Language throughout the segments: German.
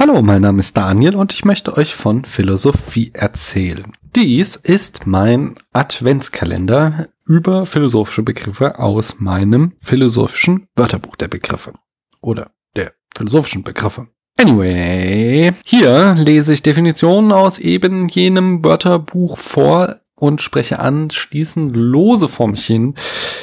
Hallo, mein Name ist Daniel und ich möchte euch von Philosophie erzählen. Dies ist mein Adventskalender über philosophische Begriffe aus meinem philosophischen Wörterbuch der Begriffe. Oder der philosophischen Begriffe. Anyway, hier lese ich Definitionen aus eben jenem Wörterbuch vor, und spreche anschließend lose vom hin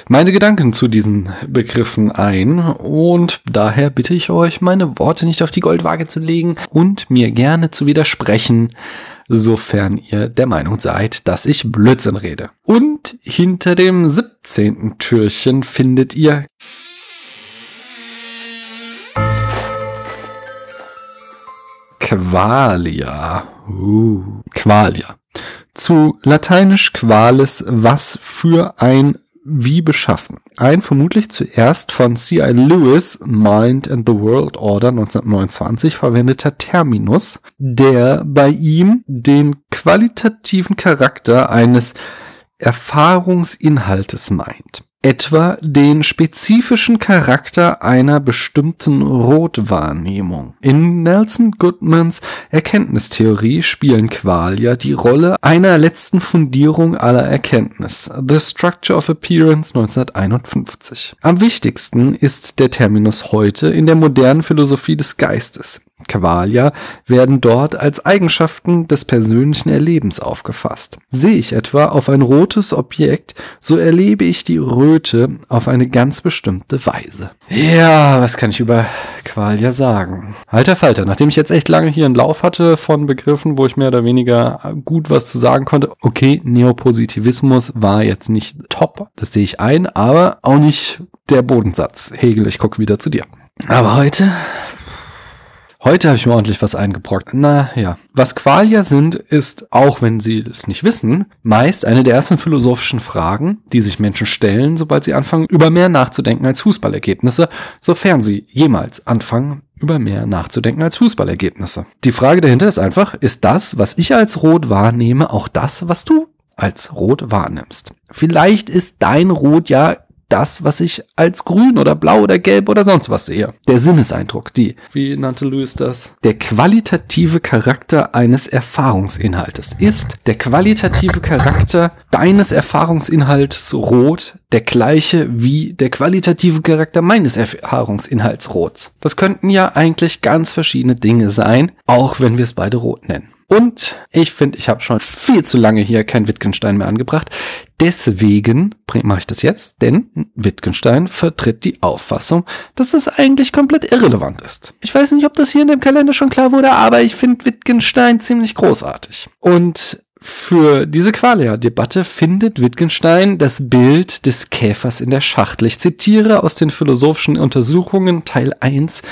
meine Gedanken zu diesen Begriffen ein und daher bitte ich euch, meine Worte nicht auf die Goldwaage zu legen und mir gerne zu widersprechen, sofern ihr der Meinung seid, dass ich Blödsinn rede. Und hinter dem 17. Türchen findet ihr Qualia. Uh, Qualia zu lateinisch qualis, was für ein wie beschaffen. Ein vermutlich zuerst von C.I. Lewis Mind and the World Order 1929 verwendeter Terminus, der bei ihm den qualitativen Charakter eines Erfahrungsinhaltes meint etwa den spezifischen Charakter einer bestimmten Rotwahrnehmung. In Nelson Goodmans Erkenntnistheorie spielen Qualia die Rolle einer letzten Fundierung aller Erkenntnis. The Structure of Appearance 1951. Am wichtigsten ist der Terminus heute in der modernen Philosophie des Geistes. Qualia werden dort als Eigenschaften des persönlichen Erlebens aufgefasst. Sehe ich etwa auf ein rotes Objekt, so erlebe ich die Röte auf eine ganz bestimmte Weise. Ja, was kann ich über Qualia sagen? Alter Falter, nachdem ich jetzt echt lange hier einen Lauf hatte von Begriffen, wo ich mehr oder weniger gut was zu sagen konnte, okay, Neopositivismus war jetzt nicht top, das sehe ich ein, aber auch nicht der Bodensatz. Hegel, ich gucke wieder zu dir. Aber heute Heute habe ich mir ordentlich was eingebrockt. Na ja. Was Qualia sind, ist, auch wenn sie es nicht wissen, meist eine der ersten philosophischen Fragen, die sich Menschen stellen, sobald sie anfangen, über mehr nachzudenken als Fußballergebnisse, sofern sie jemals anfangen, über mehr nachzudenken als Fußballergebnisse. Die Frage dahinter ist einfach, ist das, was ich als rot wahrnehme, auch das, was du als rot wahrnimmst? Vielleicht ist dein Rot ja das, was ich als grün oder blau oder gelb oder sonst was sehe. Der Sinneseindruck, die, wie nannte Lewis das? Der qualitative Charakter eines Erfahrungsinhaltes. Ist der qualitative Charakter deines Erfahrungsinhalts rot der gleiche wie der qualitative Charakter meines Erfahrungsinhalts rots? Das könnten ja eigentlich ganz verschiedene Dinge sein, auch wenn wir es beide rot nennen. Und ich finde, ich habe schon viel zu lange hier kein Wittgenstein mehr angebracht. Deswegen mache ich das jetzt, denn Wittgenstein vertritt die Auffassung, dass es eigentlich komplett irrelevant ist. Ich weiß nicht, ob das hier in dem Kalender schon klar wurde, aber ich finde Wittgenstein ziemlich großartig. Und für diese Qualia-Debatte findet Wittgenstein das Bild des Käfers in der Schachtel. Ich zitiere aus den philosophischen Untersuchungen Teil 1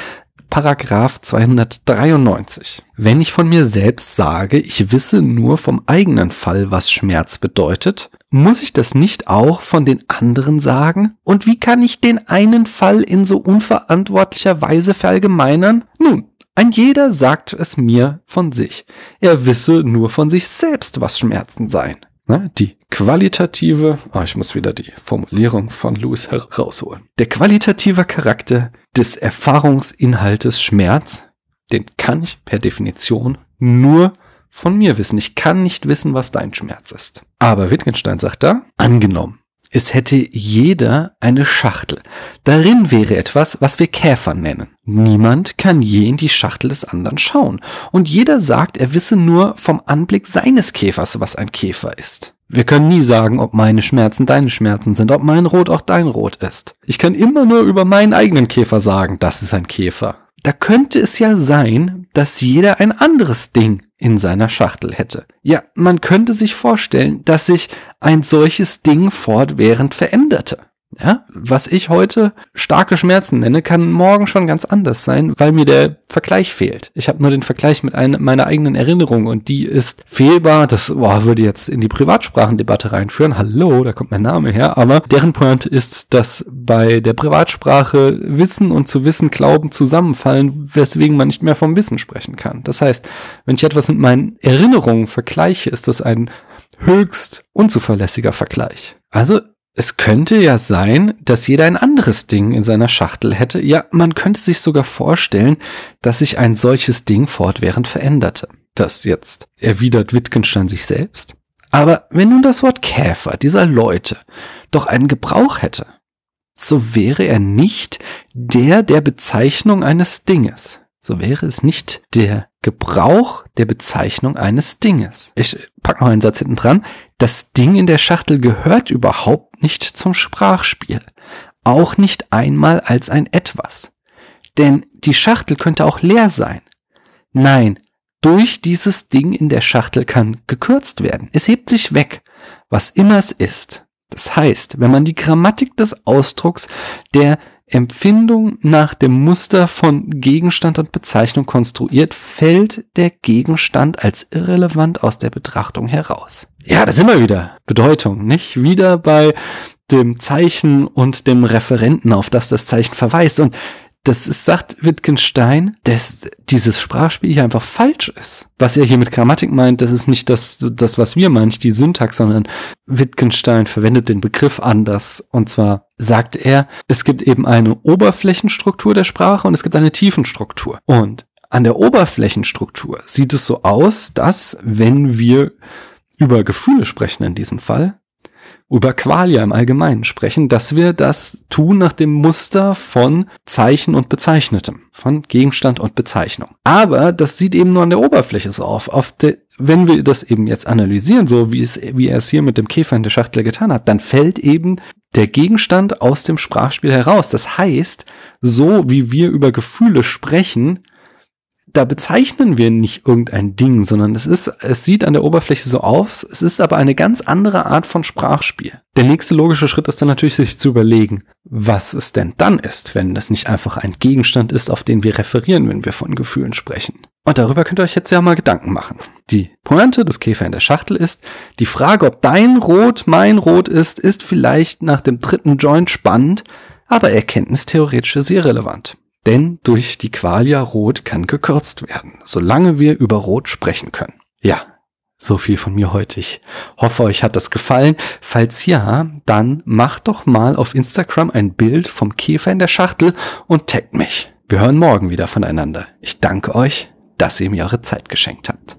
Paragraph 293. Wenn ich von mir selbst sage, ich wisse nur vom eigenen Fall, was Schmerz bedeutet, muss ich das nicht auch von den anderen sagen? Und wie kann ich den einen Fall in so unverantwortlicher Weise verallgemeinern? Nun, ein jeder sagt es mir von sich. Er wisse nur von sich selbst, was Schmerzen seien. Ne? Die qualitative, oh, ich muss wieder die Formulierung von Lewis herausholen. Der qualitative Charakter des Erfahrungsinhaltes Schmerz, den kann ich per Definition nur von mir wissen. Ich kann nicht wissen, was dein Schmerz ist. Aber Wittgenstein sagt da, angenommen, es hätte jeder eine Schachtel. Darin wäre etwas, was wir Käfer nennen. Niemand kann je in die Schachtel des anderen schauen. Und jeder sagt, er wisse nur vom Anblick seines Käfers, was ein Käfer ist. Wir können nie sagen, ob meine Schmerzen deine Schmerzen sind, ob mein Rot auch dein Rot ist. Ich kann immer nur über meinen eigenen Käfer sagen, das ist ein Käfer. Da könnte es ja sein, dass jeder ein anderes Ding in seiner Schachtel hätte. Ja, man könnte sich vorstellen, dass sich ein solches Ding fortwährend veränderte. Ja, was ich heute starke Schmerzen nenne, kann morgen schon ganz anders sein, weil mir der Vergleich fehlt. Ich habe nur den Vergleich mit einer, meiner eigenen Erinnerung und die ist fehlbar. Das boah, würde jetzt in die Privatsprachendebatte reinführen. Hallo, da kommt mein Name her. Aber deren Point ist, dass bei der Privatsprache Wissen und zu Wissen Glauben zusammenfallen, weswegen man nicht mehr vom Wissen sprechen kann. Das heißt, wenn ich etwas mit meinen Erinnerungen vergleiche, ist das ein höchst unzuverlässiger Vergleich. Also es könnte ja sein, dass jeder ein anderes Ding in seiner Schachtel hätte. Ja, man könnte sich sogar vorstellen, dass sich ein solches Ding fortwährend veränderte. Das jetzt erwidert Wittgenstein sich selbst. Aber wenn nun das Wort Käfer dieser Leute doch einen Gebrauch hätte, so wäre er nicht der der Bezeichnung eines Dinges. So wäre es nicht der Gebrauch der Bezeichnung eines Dinges. Ich pack noch einen Satz hinten dran. Das Ding in der Schachtel gehört überhaupt nicht zum Sprachspiel. Auch nicht einmal als ein etwas. Denn die Schachtel könnte auch leer sein. Nein, durch dieses Ding in der Schachtel kann gekürzt werden. Es hebt sich weg, was immer es ist. Das heißt, wenn man die Grammatik des Ausdrucks der Empfindung nach dem Muster von Gegenstand und Bezeichnung konstruiert, fällt der Gegenstand als irrelevant aus der Betrachtung heraus. Ja, da sind wir wieder. Bedeutung, nicht? Wieder bei dem Zeichen und dem Referenten, auf das das Zeichen verweist. Und das ist, sagt Wittgenstein, dass dieses Sprachspiel hier einfach falsch ist. Was er hier mit Grammatik meint, das ist nicht das, das was wir meinen, die Syntax, sondern Wittgenstein verwendet den Begriff anders. Und zwar sagt er, es gibt eben eine Oberflächenstruktur der Sprache und es gibt eine Tiefenstruktur. Und an der Oberflächenstruktur sieht es so aus, dass wenn wir über Gefühle sprechen in diesem Fall, über Qualia im Allgemeinen sprechen, dass wir das tun nach dem Muster von Zeichen und Bezeichnetem, von Gegenstand und Bezeichnung. Aber das sieht eben nur an der Oberfläche so auf. auf der, wenn wir das eben jetzt analysieren, so wie, es, wie er es hier mit dem Käfer in der Schachtel getan hat, dann fällt eben der Gegenstand aus dem Sprachspiel heraus. Das heißt, so wie wir über Gefühle sprechen, da bezeichnen wir nicht irgendein Ding, sondern es ist, es sieht an der Oberfläche so aus, es ist aber eine ganz andere Art von Sprachspiel. Der nächste logische Schritt ist dann natürlich, sich zu überlegen, was es denn dann ist, wenn das nicht einfach ein Gegenstand ist, auf den wir referieren, wenn wir von Gefühlen sprechen. Und darüber könnt ihr euch jetzt ja mal Gedanken machen. Die Pointe des Käfer in der Schachtel ist, die Frage, ob dein Rot mein Rot ist, ist vielleicht nach dem dritten Joint spannend, aber erkenntnistheoretisch ist sie irrelevant. Denn durch die Qualia Rot kann gekürzt werden, solange wir über Rot sprechen können. Ja, so viel von mir heute. Ich hoffe, euch hat das gefallen. Falls ja, dann macht doch mal auf Instagram ein Bild vom Käfer in der Schachtel und taggt mich. Wir hören morgen wieder voneinander. Ich danke euch, dass ihr mir eure Zeit geschenkt habt.